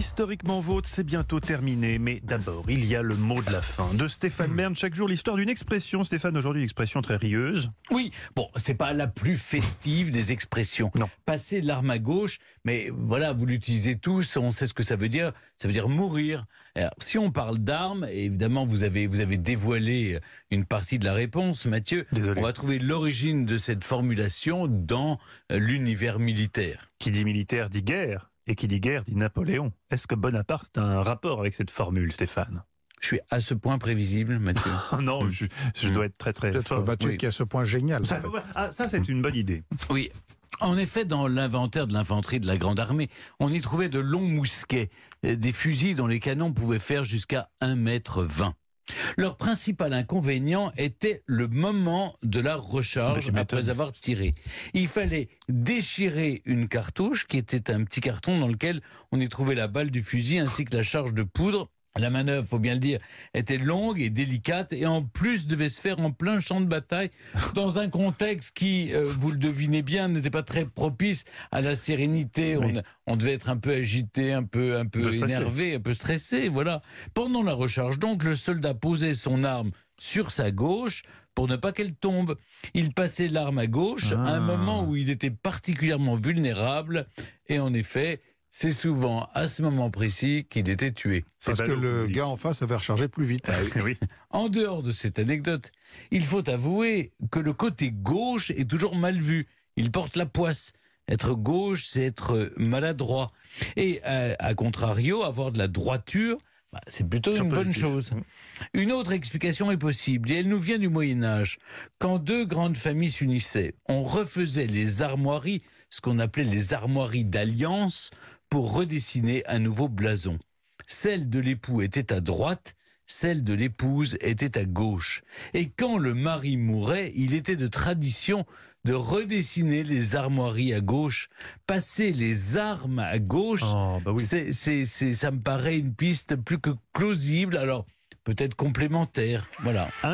Historiquement vôtre, c'est bientôt terminé, mais d'abord, il y a le mot de la fin. De Stéphane Bern, chaque jour l'histoire d'une expression. Stéphane, aujourd'hui, une expression très rieuse. Oui, bon, c'est pas la plus festive des expressions. Non. Passer l'arme à gauche, mais voilà, vous l'utilisez tous, on sait ce que ça veut dire. Ça veut dire mourir. Alors, si on parle d'armes, évidemment, vous avez, vous avez dévoilé une partie de la réponse, Mathieu. Désolé. On va trouver l'origine de cette formulation dans euh, l'univers militaire. Qui dit militaire dit guerre, et qui dit guerre dit Napoléon. Est-ce que Bonaparte a un rapport avec cette formule, Stéphane? Je suis à ce point prévisible, Mathieu. Non, je, je dois être très très Peut-être fort. Mathieu oui. qui a ce point génial. Ça, en fait. ah, ça, c'est une bonne idée. Oui. En effet, dans l'inventaire de l'infanterie de la Grande Armée, on y trouvait de longs mousquets, euh, des fusils dont les canons pouvaient faire jusqu'à 1 mètre 20. Leur principal inconvénient était le moment de la recharge après avoir tiré. Il fallait déchirer une cartouche qui était un petit carton dans lequel on y trouvait la balle du fusil ainsi que la charge de poudre. La manœuvre, faut bien le dire, était longue et délicate et en plus devait se faire en plein champ de bataille dans un contexte qui, euh, vous le devinez bien, n'était pas très propice à la sérénité. Oui. On, on devait être un peu agité, un peu, un peu peu stressé. énervé, un peu stressé, voilà. Pendant la recharge, donc, le soldat posait son arme sur sa gauche pour ne pas qu'elle tombe. Il passait l'arme à gauche à un Ah. moment où il était particulièrement vulnérable et en effet, c'est souvent à ce moment précis qu'il était tué. C'est Parce que le oui. gars en face avait rechargé plus vite. oui. En dehors de cette anecdote, il faut avouer que le côté gauche est toujours mal vu. Il porte la poisse. Être gauche, c'est être maladroit. Et euh, à contrario, avoir de la droiture, bah, c'est plutôt une bonne chose. Une autre explication est possible, et elle nous vient du Moyen Âge. Quand deux grandes familles s'unissaient, on refaisait les armoiries, ce qu'on appelait les armoiries d'alliance, pour redessiner un nouveau blason. Celle de l'époux était à droite, celle de l'épouse était à gauche. Et quand le mari mourait, il était de tradition de redessiner les armoiries à gauche, passer les armes à gauche. Oh, bah oui. C'est, c'est, c'est, ça me paraît une piste plus que plausible, alors peut-être complémentaire. Voilà.